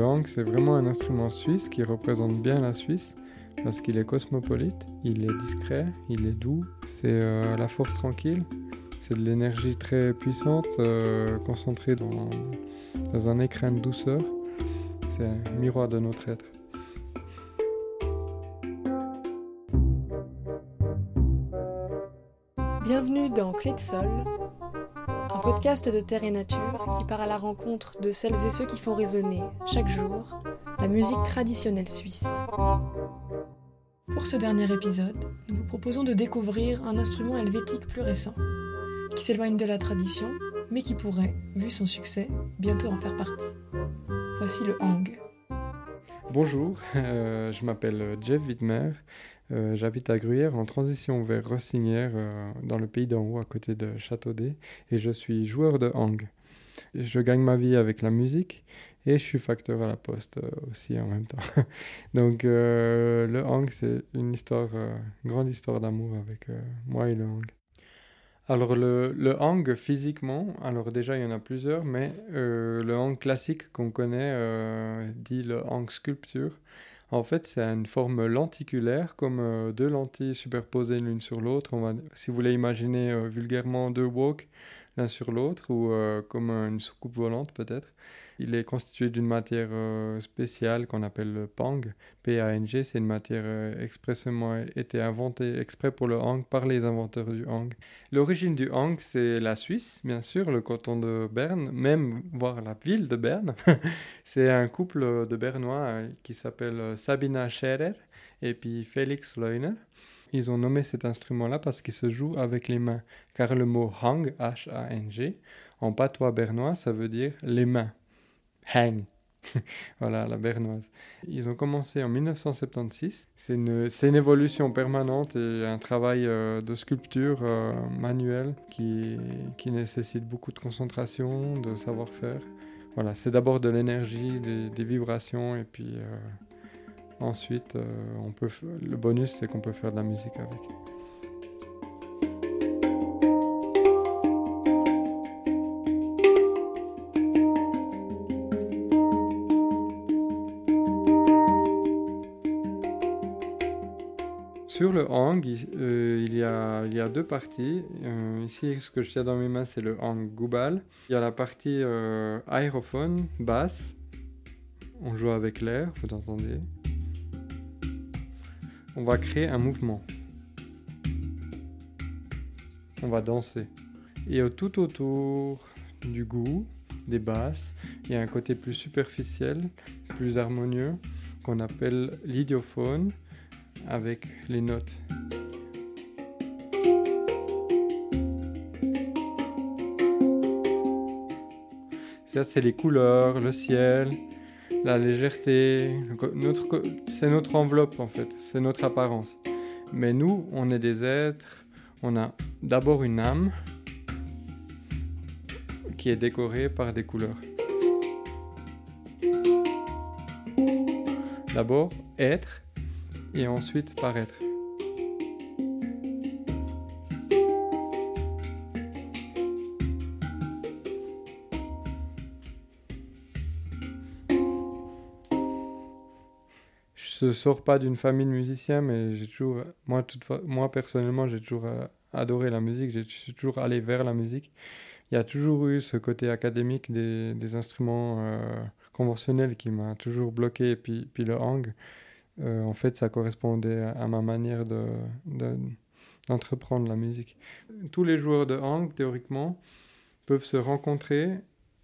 hang, c'est vraiment un instrument suisse qui représente bien la Suisse parce qu'il est cosmopolite, il est discret, il est doux, c'est euh, la force tranquille, c'est de l'énergie très puissante euh, concentrée dans, dans un écrin de douceur. C'est un miroir de notre être. Bienvenue dans Clé de Sol, podcast de terre et nature qui part à la rencontre de celles et ceux qui font résonner chaque jour la musique traditionnelle suisse. Pour ce dernier épisode, nous vous proposons de découvrir un instrument helvétique plus récent, qui s'éloigne de la tradition, mais qui pourrait, vu son succès, bientôt en faire partie. Voici le hang. Bonjour, euh, je m'appelle Jeff Wittmer, euh, j'habite à Gruyère en transition vers Rossinière euh, dans le pays d'en haut à côté de Châteaudet et je suis joueur de hang. Je gagne ma vie avec la musique et je suis facteur à la poste aussi en même temps. Donc le hang, c'est une histoire, euh, grande histoire d'amour avec moi et le hang. Alors le, le, hang physiquement, alors déjà il y en a plusieurs, mais le hang classique qu'on connaît dit le hang sculpture. En fait, c'est une forme lenticulaire, comme deux lentilles superposées l'une sur l'autre. Si vous voulez imaginer vulgairement deux woks l'un sur l'autre, ou comme une soucoupe volante peut-être. Il est constitué d'une matière euh, spéciale qu'on appelle le pang. P-A-N-G, c'est une matière euh, expressément été inventée exprès pour le hang par les inventeurs du hang. L'origine du hang, c'est la Suisse, bien sûr, le canton de Berne, même voire la ville de Berne. c'est un couple de Bernois euh, qui s'appelle Sabina Scherer et puis Félix Leuner. Ils ont nommé cet instrument-là parce qu'il se joue avec les mains, car le mot hang, H-A-N-G, en patois bernois, ça veut dire les mains. Hang. voilà, la bernoise. Ils ont commencé en 1976. C'est une, une, évolution permanente et un travail euh, de sculpture euh, manuelle qui, qui, nécessite beaucoup de concentration, de savoir-faire. Voilà, c'est d'abord de l'énergie, des, vibrations et puis euh, ensuite, on peut, le bonus, c'est qu'on peut faire de la musique avec. Sur le hang, euh, il, y a, deux parties. Euh, ici, ce que je tiens dans mes mains, c'est le hang Goubal. Il y a la partie euh, aérophone, basse. On joue avec l'air, vous entendez. On va créer un mouvement. On va danser. Et tout autour du goût, des basses, il y a un côté plus superficiel, plus harmonieux, qu'on appelle l'idiophone avec les notes. Ça, c'est les couleurs, le ciel, la légèreté. C'est notre enveloppe en fait, c'est notre apparence. Mais nous, on est des êtres, on a d'abord une âme qui est décorée par des couleurs. D'abord, être, et ensuite paraître. Je ne sors pas d'une famille de musiciens, mais j'ai toujours, moi, personnellement, j'ai toujours euh, adoré la musique, j'ai toujours allé vers la musique. Il y a toujours eu ce côté académique des, instruments euh, conventionnels qui m'a toujours bloqué, et puis le hang. Euh, en fait, ça correspondait à, ma manière d'entreprendre de, la musique. Tous les joueurs de hang, théoriquement, peuvent se rencontrer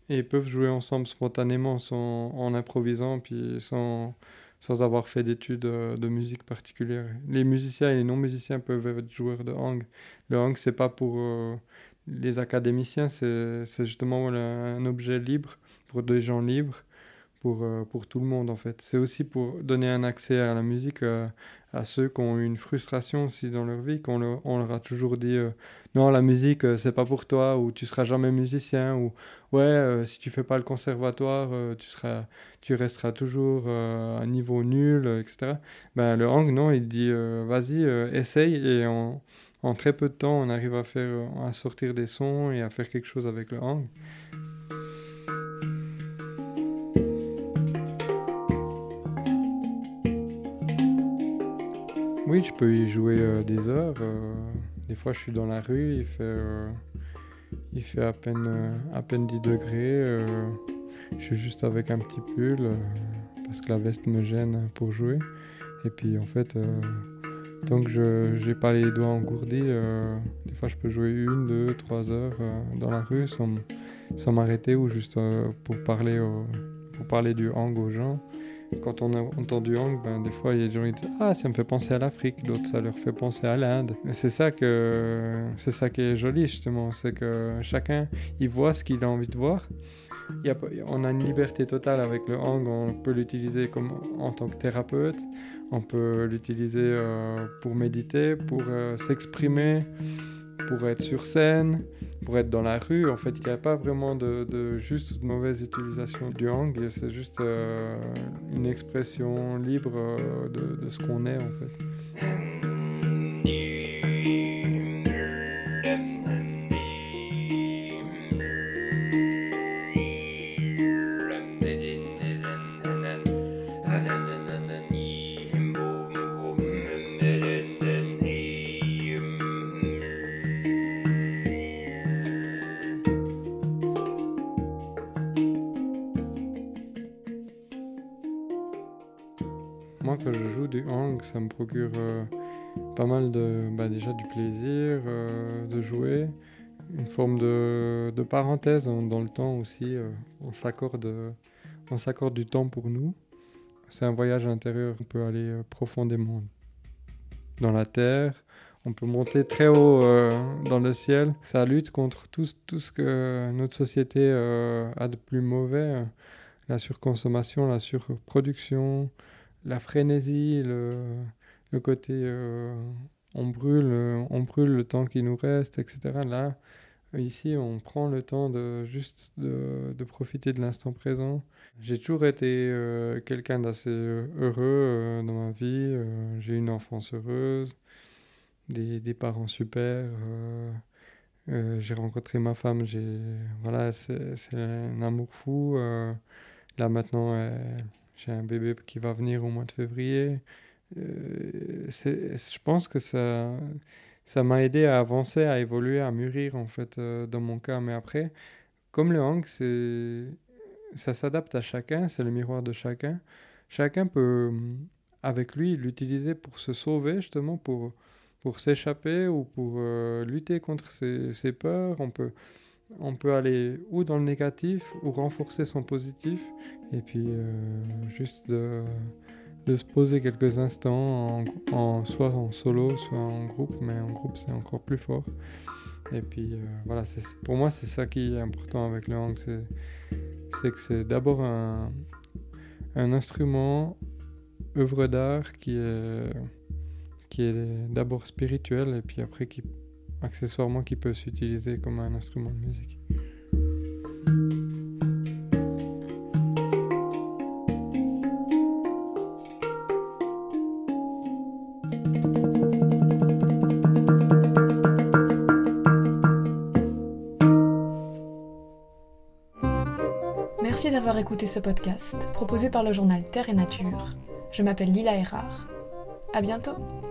et peuvent jouer ensemble spontanément sans, en improvisant, puis sans, sans avoir fait d'études euh, de musique particulière. Les musiciens et les non-musiciens peuvent être joueurs de hang. Le hang, c'est pas pour euh, les académiciens, c'est justement un objet libre pour des gens libres pour, euh, pour tout le monde en fait. C'est aussi pour donner un accès à la musique euh, à ceux qui ont eu une frustration aussi dans leur vie, qu'on leur, a toujours dit euh, non la musique c'est pas pour toi ou tu seras jamais musicien ou ouais si tu fais pas le conservatoire tu seras tu resteras toujours à niveau nul etc. Ben le Hang non il dit vas-y essaye et en, en, très peu de temps on arrive à faire à sortir des sons et à faire quelque chose avec le Hang. Oui, je peux y jouer des heures. des fois, je suis dans la rue, il fait, il fait à, peine, à peine 10 degrés. je suis juste avec un petit pull parce que la veste me gêne pour jouer. Et puis en fait, Tant que je n'ai pas les doigts engourdis, euh, des fois je peux jouer une, deux, trois heures euh, dans la rue sans, sans m'arrêter ou juste euh, pour, parler pour parler du hang aux gens. Quand on entend du hang, ben, des fois il y a des gens qui disent Ah, ça me fait penser à l'Afrique, d'autres ça leur fait penser à l'Inde. C'est ça, ça qui est joli justement, c'est que chacun il voit ce qu'il a envie de voir. Il y a, on a une liberté totale avec le hang, on peut l'utiliser en tant que thérapeute, on peut l'utiliser euh, pour méditer, pour euh, s'exprimer, pour être sur scène, pour être dans la rue. En fait, il n'y a pas vraiment de, juste de mauvaise utilisation du hang. C'est juste euh, une expression libre de, de ce qu'on est en fait. Ça me procure euh, pas mal de, bah, déjà du plaisir euh, de jouer, une forme de, parenthèse dans le temps aussi. Euh, on s'accorde, on s'accorde du temps pour nous. C'est un voyage intérieur. On peut aller profondément dans la terre. On peut monter très haut dans le ciel. Ça lutte contre tout, tout ce que notre société a de plus mauvais. La surconsommation, la surproduction, la frénésie, le, côté euh, on, brûle, euh, on brûle le temps qui nous reste, etc. Là, ici, on prend le temps de juste de, profiter de l'instant présent. J'ai toujours été euh, quelqu'un d'assez heureux dans ma vie. j'ai une enfance heureuse, des, parents super. j'ai rencontré ma femme, voilà, c'est un amour fou. là maintenant, j'ai un bébé qui va venir au mois de février. Euh, je pense que ça ça m'a aidé à avancer, à évoluer, à mûrir en fait euh, dans mon cas. Mais après, comme le hang, ça s'adapte à chacun, c'est le miroir de chacun. Chacun peut, avec lui, l'utiliser pour se sauver justement, pour, pour s'échapper ou pour euh, lutter contre ses, ses, peurs. On peut, on peut aller ou dans le négatif ou renforcer son positif. Et puis euh, juste de, se poser quelques instants, en, soit en solo, soit en groupe, mais en groupe c'est encore plus fort. Et puis euh, voilà, pour moi c'est ça qui est important avec le hang, c'est que c'est d'abord un, instrument, œuvre d'art qui est, qui est d'abord spirituel et puis après qui accessoirement qui peut s'utiliser comme un instrument de musique. Merci d'avoir écouté ce podcast proposé par le journal Terre et Nature. Je m'appelle Lila Erard. À bientôt!